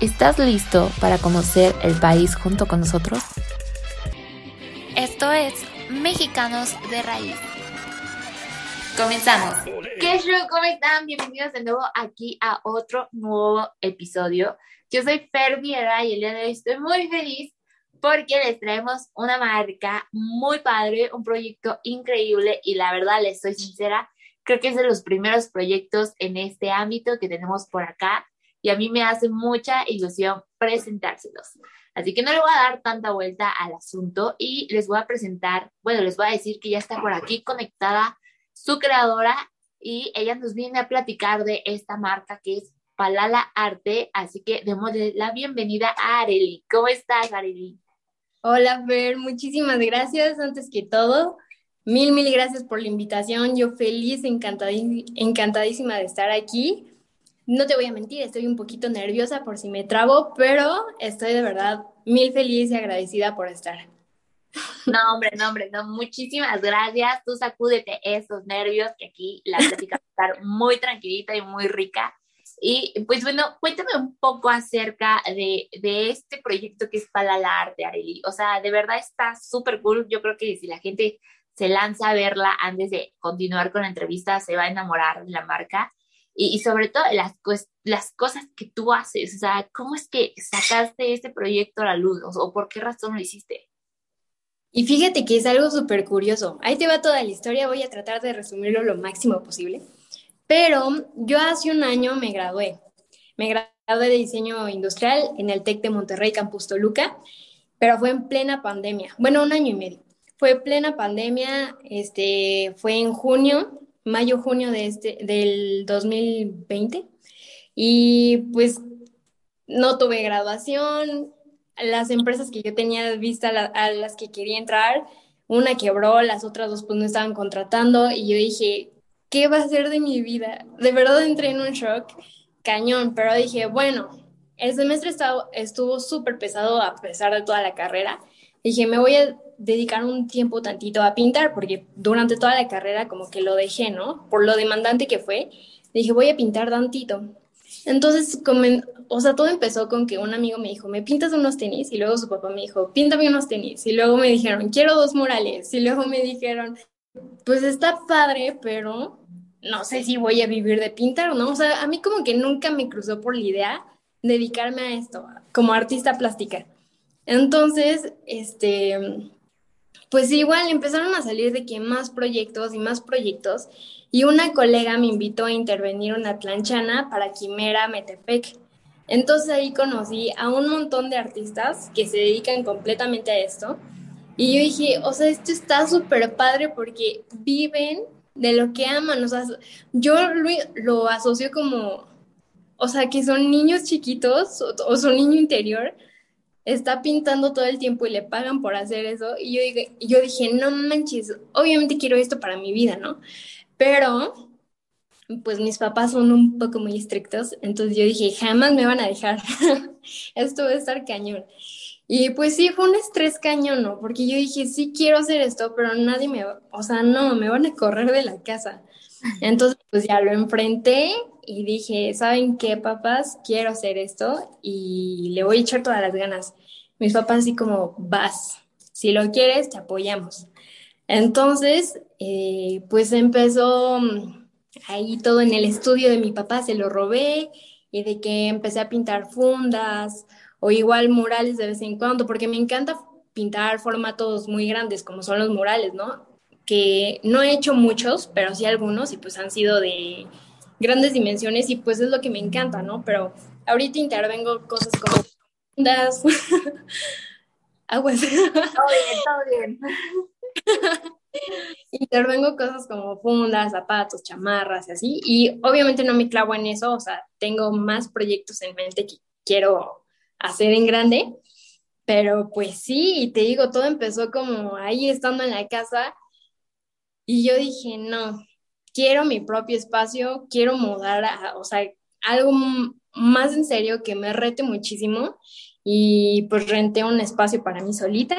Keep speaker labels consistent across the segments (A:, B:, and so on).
A: ¿Estás listo para conocer el país junto con nosotros? Esto es Mexicanos de Raíz. Comenzamos. ¿Qué show? ¿Cómo están? Bienvenidos de nuevo aquí a otro nuevo episodio. Yo soy Fer Viera y el día de hoy estoy muy feliz porque les traemos una marca muy padre, un proyecto increíble y la verdad les soy sincera, creo que es de los primeros proyectos en este ámbito que tenemos por acá y a mí me hace mucha ilusión presentárselos. Así que no le voy a dar tanta vuelta al asunto y les voy a presentar, bueno, les voy a decir que ya está por aquí conectada su creadora y ella nos viene a platicar de esta marca que es Palala Arte, así que démosle la bienvenida a Areli. ¿Cómo estás, Areli?
B: Hola, Fer, muchísimas gracias. Antes que todo, mil, mil gracias por la invitación. Yo feliz, encantadísima de estar aquí. No te voy a mentir, estoy un poquito nerviosa por si me trabo, pero estoy de verdad mil feliz y agradecida por estar.
A: No, hombre, no, hombre, no, muchísimas gracias. Tú sacúdete esos nervios, que aquí la plática va a estar muy tranquilita y muy rica. Y pues bueno, cuéntame un poco acerca de, de este proyecto que es para la arte, Areli. O sea, de verdad está súper cool. Yo creo que si la gente se lanza a verla antes de continuar con la entrevista, se va a enamorar de la marca y, sobre todo las, las cosas que tú haces, o sea, ¿cómo es que sacaste este proyecto a la luz o, por qué razón lo hiciste?
B: Y fíjate que es algo súper curioso. Ahí te va toda la historia, voy a tratar de resumirlo lo máximo posible. Pero yo hace un año me gradué. Me gradué de diseño industrial en el TEC de Monterrey, Campus Toluca, pero fue en plena pandemia. Bueno, un año y medio. Fue plena pandemia, este, fue en junio mayo, junio de este, del 2020. Y pues no tuve graduación. Las empresas que yo tenía vista a las que quería entrar, una quebró, las otras dos pues no estaban contratando y yo dije, ¿qué va a ser de mi vida? De verdad entré en un shock cañón, pero dije, bueno, el semestre estuvo súper pesado a pesar de toda la carrera. Dije, me voy a dedicar un tiempo tantito a pintar, porque durante toda la carrera como que lo dejé, ¿no? Por lo demandante que fue, dije, voy a pintar tantito. Entonces, o sea, todo empezó con que un amigo me dijo, ¿me pintas unos tenis? Y luego su papá me dijo, píntame unos tenis. Y luego me dijeron, quiero dos murales. Y luego me dijeron, pues está padre, pero no sé si voy a vivir de pintar, ¿no? O sea, a mí como que nunca me cruzó por la idea dedicarme a esto, como artista plástica. Entonces, este, pues igual empezaron a salir de que más proyectos y más proyectos y una colega me invitó a intervenir una planchana para Quimera Metepec. Entonces ahí conocí a un montón de artistas que se dedican completamente a esto y yo dije, o sea, esto está súper padre porque viven de lo que aman, o sea, yo lo, lo asocio como, o sea, que son niños chiquitos o, o son niño interior está pintando todo el tiempo y le pagan por hacer eso. Y yo dije, yo dije, no manches, obviamente quiero esto para mi vida, ¿no? Pero, pues mis papás son un poco muy estrictos, entonces yo dije, jamás me van a dejar, esto va a estar cañón. Y pues sí, fue un estrés cañón, ¿no? Porque yo dije, sí quiero hacer esto, pero nadie me, o sea, no, me van a correr de la casa. Entonces, pues ya lo enfrenté y dije, ¿saben qué, papás? Quiero hacer esto y le voy a echar todas las ganas. Mis papás así como, vas, si lo quieres, te apoyamos. Entonces, eh, pues empezó mm, ahí todo en el estudio de mi papá, se lo robé y de que empecé a pintar fundas o igual murales de vez en cuando, porque me encanta pintar formatos muy grandes como son los murales, ¿no? Que no he hecho muchos, pero sí algunos y pues han sido de grandes dimensiones y pues es lo que me encanta, ¿no? Pero ahorita intervengo cosas como fundas, aguas. Todo bien, todo bien. Intervengo cosas como fundas, zapatos, chamarras y así. Y obviamente no me clavo en eso, o sea, tengo más proyectos en mente que quiero hacer en grande. Pero pues sí, y te digo, todo empezó como ahí estando en la casa y yo dije, no, quiero mi propio espacio, quiero mudar a, o sea, algo más en serio que me rete muchísimo y pues renté un espacio para mí solita.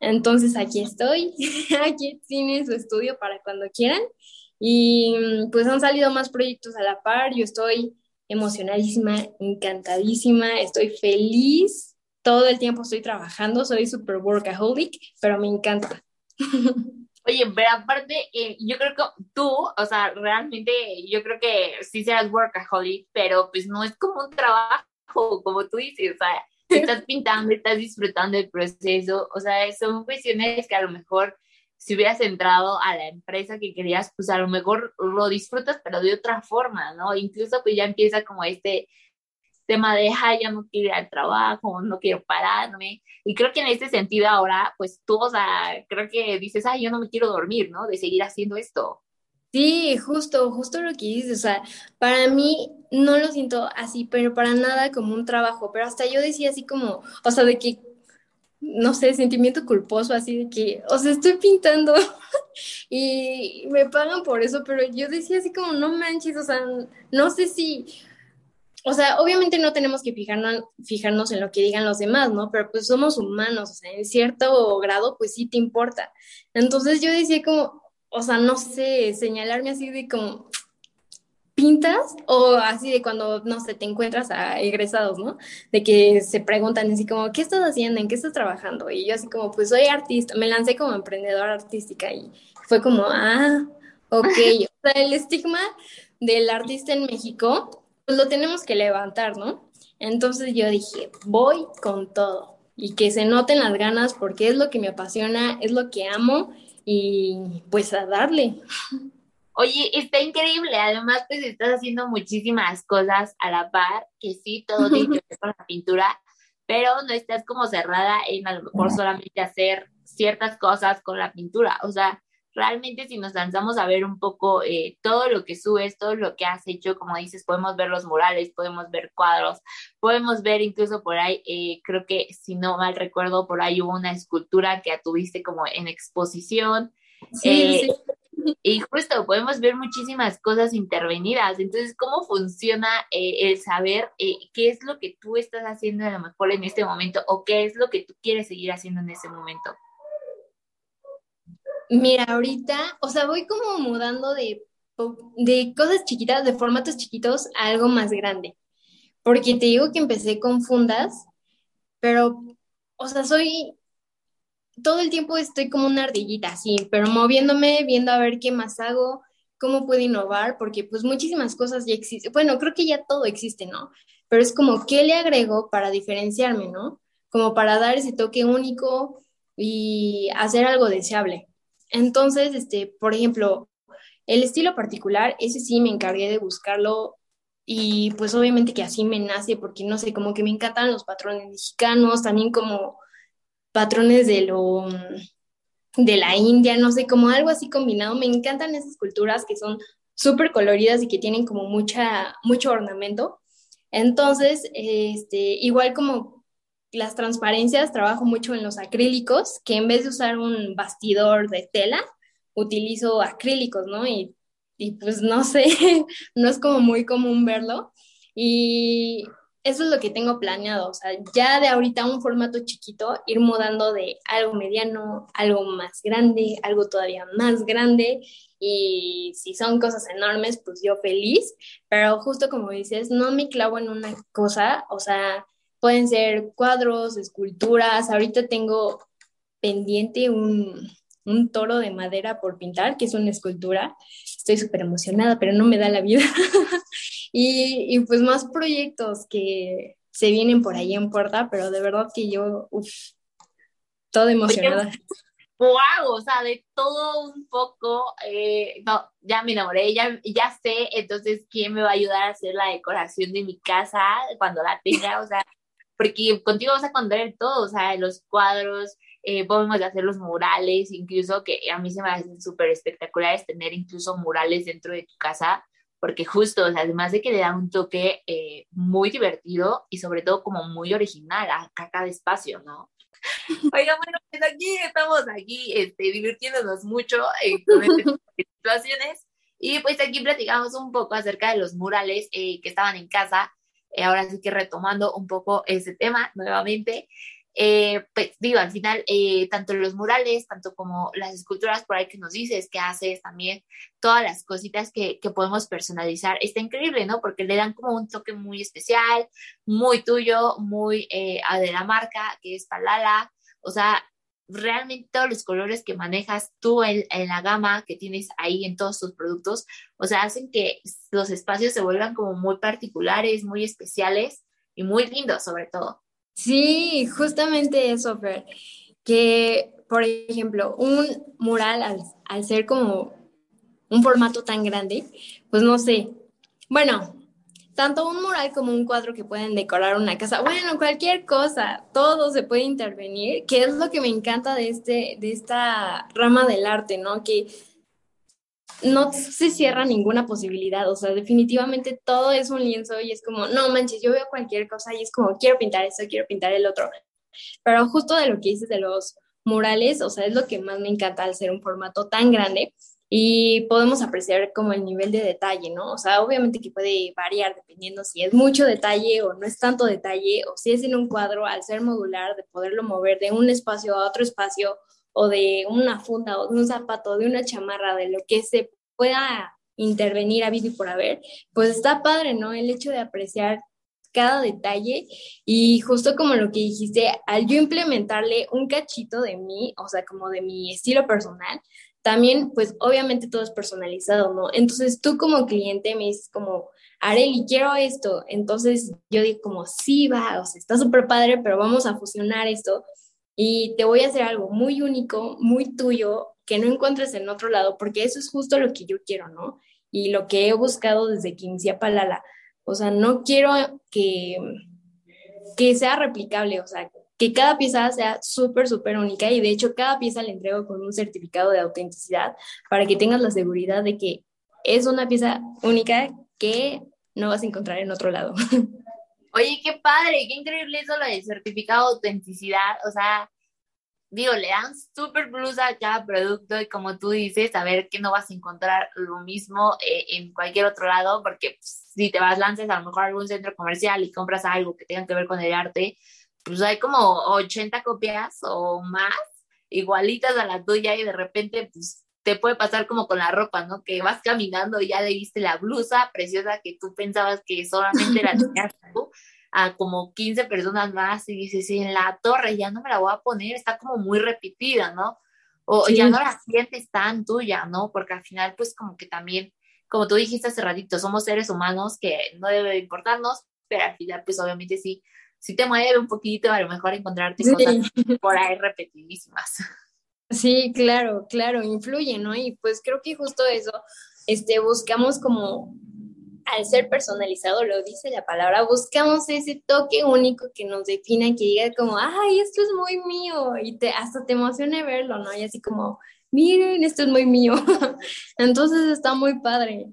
B: Entonces aquí estoy, aquí tiene su estudio para cuando quieran y pues han salido más proyectos a la par, yo estoy emocionadísima, encantadísima, estoy feliz, todo el tiempo estoy trabajando, soy super workaholic, pero me encanta.
A: Oye, pero aparte, eh, yo creo que tú, o sea, realmente, yo creo que sí seas workaholic, pero pues no es como un trabajo, como tú dices, o sea, estás pintando, estás disfrutando del proceso, o sea, son cuestiones que a lo mejor si hubieras entrado a la empresa que querías, pues a lo mejor lo disfrutas, pero de otra forma, ¿no? Incluso pues ya empieza como este tema de, ay, ya no quiero ir al trabajo, no quiero pararme. Y creo que en este sentido ahora, pues tú, o sea, creo que dices, ay, yo no me quiero dormir, ¿no? De seguir haciendo esto.
B: Sí, justo, justo lo que dices, o sea, para mí no lo siento así, pero para nada como un trabajo, pero hasta yo decía así como, o sea, de que, no sé, sentimiento culposo, así de que, o sea, estoy pintando y me pagan por eso, pero yo decía así como, no manches, o sea, no sé si o sea, obviamente no tenemos que fijarnos, fijarnos en lo que digan los demás, ¿no? Pero pues somos humanos, o sea, en cierto grado, pues sí te importa. Entonces yo decía como, o sea, no sé, señalarme así de como, pintas o así de cuando, no sé, te encuentras a egresados, ¿no? De que se preguntan así como, ¿qué estás haciendo? ¿En qué estás trabajando? Y yo así como, pues soy artista, me lancé como emprendedora artística y fue como, ah, ok, o sea, el estigma del artista en México pues lo tenemos que levantar, ¿no? Entonces yo dije, voy con todo y que se noten las ganas porque es lo que me apasiona, es lo que amo y pues a darle.
A: Oye, está increíble. Además, pues estás haciendo muchísimas cosas a la par, que sí, todo tiene que ver con la pintura, pero no estás como cerrada en a lo mejor solamente hacer ciertas cosas con la pintura. O sea, realmente si nos lanzamos a ver un poco eh, todo lo que subes, todo lo que has hecho, como dices, podemos ver los murales, podemos ver cuadros, podemos ver incluso por ahí, eh, creo que si no mal recuerdo, por ahí hubo una escultura que tuviste como en exposición. Sí, eh, Y justo podemos ver muchísimas cosas intervenidas. Entonces, ¿cómo funciona el saber qué es lo que tú estás haciendo a lo mejor en este momento o qué es lo que tú quieres seguir haciendo en ese momento?
B: Mira, ahorita, o sea, voy como mudando de, de cosas chiquitas, de formatos chiquitos a algo más grande. Porque te digo que empecé con fundas, pero, o sea, soy, todo el tiempo estoy como una ardillita, así, pero moviéndome, viendo a ver qué más hago, cómo puedo innovar, porque pues muchísimas cosas ya existen. Bueno, creo que ya todo existe, ¿no? Pero es como, ¿qué le agrego para diferenciarme, ¿no? Como para dar ese toque único y hacer algo deseable. Entonces, este, por ejemplo, el estilo particular, ese sí me encargué de buscarlo y pues obviamente que así me nace porque no sé, como que me encantan los patrones mexicanos, también como patrones de lo de la India, no sé, como algo así combinado. Me encantan esas culturas que son súper coloridas y que tienen como mucha, mucho ornamento. Entonces, este, igual como las transparencias, trabajo mucho en los acrílicos, que en vez de usar un bastidor de tela, utilizo acrílicos, ¿no? Y, y pues no sé, no es como muy común verlo. Y eso es lo que tengo planeado, o sea, ya de ahorita un formato chiquito, ir mudando de algo mediano, algo más grande, algo todavía más grande, y si son cosas enormes, pues yo feliz, pero justo como dices, no me clavo en una cosa, o sea, Pueden ser cuadros, esculturas. Ahorita tengo pendiente un, toro de madera por pintar, que es una escultura. Estoy súper emocionada, pero no me da la vida. y, pues más proyectos que se vienen por ahí en puerta, pero de verdad que yo, uff, toda emocionada.
A: wow, o sea, de todo un poco, eh, no, ya me enamoré, ya, ya sé entonces quién me va a ayudar a hacer la decoración de mi casa cuando la tenga, o sea, porque contigo vas a contar todo, o sea, los cuadros, eh, podemos hacer los murales, incluso que a mí se me hacen súper espectaculares tener incluso murales dentro de tu casa, porque justo, además de que le da un toque eh, muy divertido y sobre todo como muy original a cada espacio, ¿no? Oiga, bueno, pues aquí estamos aquí este, divirtiéndonos mucho eh, con estas situaciones. Y pues aquí platicamos un poco acerca de los murales eh, que estaban en casa. Eh, ahora sí que retomando un poco ese tema nuevamente. Eh, pues digo, al final, eh, tanto los murales, tanto como las esculturas por ahí que nos dices, que haces también, todas las cositas que, que podemos personalizar, está increíble, ¿no? Porque le dan como un toque muy especial, muy tuyo, muy eh, de la marca, que es Palala, o sea, realmente todos los colores que manejas tú en, la gama que tienes ahí en todos tus productos, o sea, hacen que los espacios se vuelvan como muy particulares, muy especiales y muy lindos sobre todo.
B: Sí, justamente eso, Fer. Que, por ejemplo, un mural al, al ser como un formato tan grande, pues no sé. Bueno, tanto un mural como un cuadro que pueden decorar una casa, bueno, cualquier cosa, todo se puede intervenir, que es lo que me encanta de este, de esta rama del arte, ¿no? Que no se cierra ninguna posibilidad, o sea, definitivamente todo es un lienzo y es como, no manches, yo veo cualquier cosa y es como, quiero pintar esto, quiero pintar el otro. Pero justo de lo que dices de los murales, o sea, es lo que más me encanta al ser un formato tan grande y podemos apreciar como el nivel de detalle, ¿no? O sea, obviamente que puede variar dependiendo si es mucho detalle o no es tanto detalle, o si es en un cuadro, al ser modular, de poderlo mover de un espacio a otro espacio o de una funda o de un zapato, de una chamarra, de lo que se pueda intervenir a y por haber, pues está padre, ¿no? El hecho de apreciar cada detalle y justo como lo que dijiste, al yo implementarle un cachito de mí, o sea, como de mi estilo personal, también, pues obviamente todo es personalizado, ¿no? Entonces tú como cliente me dices como, Areli, quiero esto. Entonces yo digo como, sí, va, o sea, está súper padre, pero vamos a fusionar esto y te voy a hacer algo muy único, muy tuyo, que no encuentres en otro lado, porque eso es justo lo que yo quiero, ¿no? Y lo que he buscado desde que inicié Palala. O sea, no quiero que, que sea replicable, o sea, que cada pieza sea súper, súper única y de hecho cada pieza la entrego con un certificado de autenticidad para que tengas la seguridad de que es una pieza única que no vas a encontrar en otro lado.
A: Oye, qué padre, qué increíble eso lo del certificado de autenticidad. O sea, digo, le dan súper plus a cada producto y como tú dices, a ver que no vas a encontrar lo mismo eh, en cualquier otro lado, porque pues, si te vas, lances a lo mejor a algún centro comercial y compras algo que tenga que ver con el arte, pues hay como 80 copias o más igualitas a la tuya y de repente pues te puede pasar como con la ropa, ¿no? Que vas caminando y ya le viste la blusa preciosa que tú pensabas que solamente la tenías tú a como 15 personas más y dices, sí, en la torre ya no me la voy a poner, está como muy repetida, ¿no? O sí. ya no la sientes tan tuya, ¿no? Porque al final, pues como que también, como tú dijiste hace ratito, somos seres humanos que no debe importarnos, pero al final, pues obviamente sí, sí te mueve un poquito, a lo mejor encontrarte sí. cosas por ahí repetidísimas.
B: Sí, claro, claro, influye, ¿no? Y pues creo que justo eso, este, buscamos como al ser personalizado, lo dice la palabra, buscamos ese toque único que nos defina, que diga como, ay, esto es muy mío, y te, hasta te emociona verlo, ¿no? Y así como, miren, esto es muy mío. Entonces está muy padre.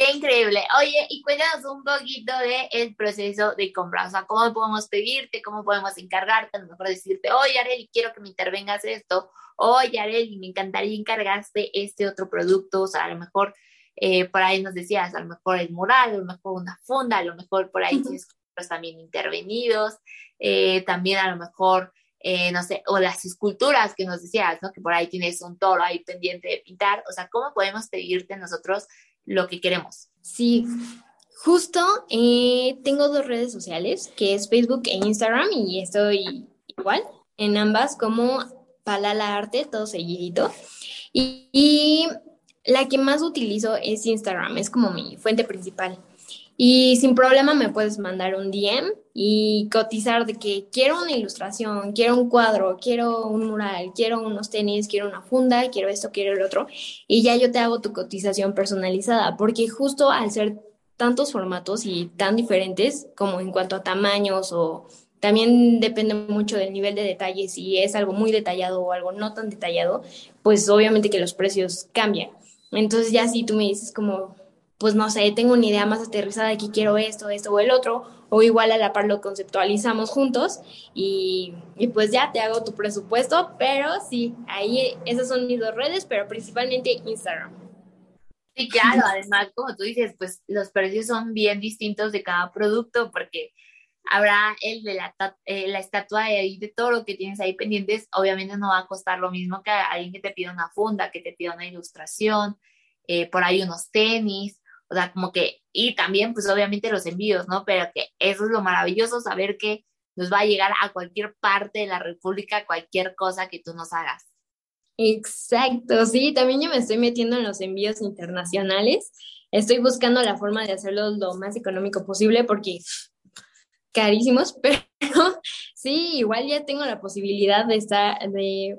A: Qué increíble. Oye, y cuéntanos un poquito del el proceso de compra, o sea, cómo podemos pedirte, cómo podemos encargarte, a lo mejor decirte, oye, Areli, quiero que me intervengas esto, oye, Areli, me encantaría encargarte este otro producto, o sea, a lo mejor eh, por ahí nos decías, a lo mejor el mural, a lo mejor una funda, a lo mejor por ahí uh -huh. tienes también intervenidos, eh, también a lo mejor, eh, no sé, o las esculturas que nos decías, ¿no? Que por ahí tienes un toro ahí pendiente de pintar, o sea, ¿cómo podemos pedirte nosotros lo que queremos?
B: Sí, justo eh, tengo dos redes sociales, que es Facebook e Instagram, y estoy igual en ambas como Palala Arte, todo seguidito. Y, y la que más utilizo es Instagram, es como mi fuente principal. Y sin problema me puedes mandar un DM y cotizar de que quiero una ilustración, quiero un cuadro, quiero un mural, quiero unos tenis, quiero una funda, quiero esto, quiero el otro. Y ya yo te hago tu cotización personalizada, porque justo al ser tantos formatos y tan diferentes como en cuanto a tamaños o también depende mucho del nivel de detalle, si es algo muy detallado o algo no tan detallado, pues obviamente que los precios cambian. Entonces ya si tú me dices como, pues no sé, tengo una idea más aterrizada de que quiero esto, esto o el otro, o igual a la par lo conceptualizamos juntos y, y, pues ya te hago tu presupuesto, pero sí, ahí esas son mis dos redes, pero principalmente Instagram.
A: Sí, claro, además, como tú dices, pues los precios son bien distintos de cada producto porque habrá el de la, eh, la estatua de, de todo lo que tienes ahí pendientes, obviamente no va a costar lo mismo que alguien que te pida una funda, que te pida una ilustración, eh, por ahí unos tenis, o sea, como que, y también pues obviamente los envíos, ¿no? Pero que eso es lo maravilloso, saber que nos va a llegar a cualquier parte de la República, cualquier cosa que tú nos hagas.
B: Exacto, sí, también yo me estoy metiendo en los envíos internacionales. Estoy buscando la forma de hacerlo lo más económico posible porque carísimos, pero sí, igual ya tengo la posibilidad de estar, de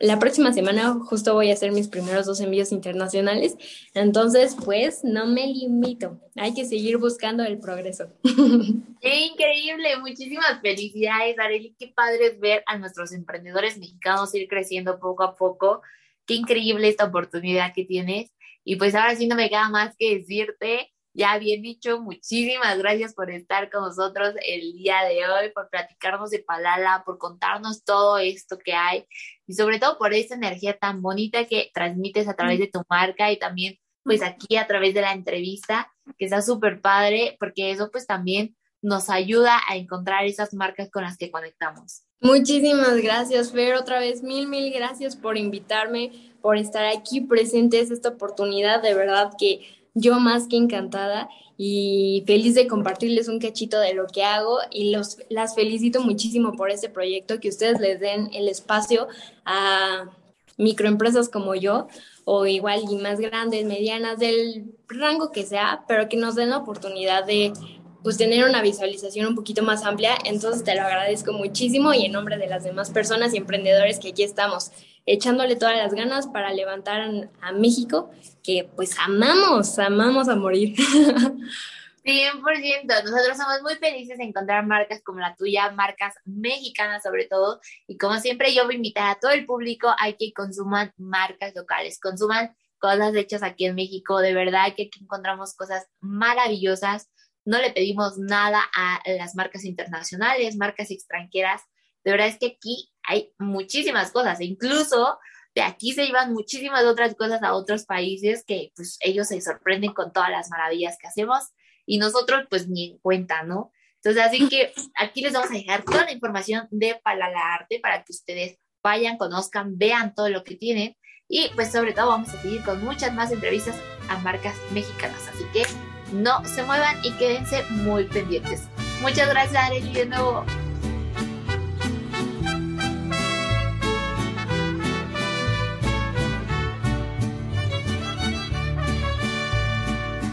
B: la próxima semana justo voy a hacer mis primeros dos envíos internacionales, entonces pues no me limito, hay que seguir buscando el progreso.
A: Qué increíble, muchísimas felicidades Areli, qué padre es ver a nuestros emprendedores mexicanos ir creciendo poco a poco, qué increíble esta oportunidad que tienes. Y pues ahora sí no me queda más que decirte ya bien dicho, muchísimas gracias por estar con nosotros el día de hoy, por platicarnos de Palala, por contarnos todo esto que hay y sobre todo por esa energía tan bonita que transmites a través de tu marca y también pues aquí a través de la entrevista, que está súper padre, porque eso pues también nos ayuda a encontrar esas marcas con las que conectamos.
B: Muchísimas gracias, Fer. Otra vez, mil, mil gracias por invitarme, por estar aquí presentes esta oportunidad. De verdad que yo más que encantada y feliz de compartirles un cachito de lo que hago y los, las felicito muchísimo por este proyecto, que ustedes les den el espacio a microempresas como yo o igual y más grandes, medianas, del rango que sea, pero que nos den la oportunidad de pues tener una visualización un poquito más amplia. Entonces te lo agradezco muchísimo y en nombre de las demás personas y emprendedores que aquí estamos echándole todas las ganas para levantar a México, que pues amamos, amamos a morir. 100%,
A: nosotros somos muy felices de encontrar marcas como la tuya, marcas mexicanas sobre todo, y como siempre yo voy a invitar a todo el público a que consuman marcas locales, consuman cosas hechas aquí en México, de verdad que aquí encontramos cosas maravillosas, no le pedimos nada a las marcas internacionales, marcas extranjeras. De verdad es que aquí hay muchísimas cosas, e incluso de aquí se llevan muchísimas otras cosas a otros países que pues ellos se sorprenden con todas las maravillas que hacemos y nosotros pues ni en cuenta, ¿no? Entonces, así que aquí les vamos a dejar toda la información de Palala Arte para que ustedes vayan, conozcan, vean todo lo que tienen y pues sobre todo vamos a seguir con muchas más entrevistas a marcas mexicanas. Así que no se muevan y quédense muy pendientes. Muchas gracias, Arely, de nuevo.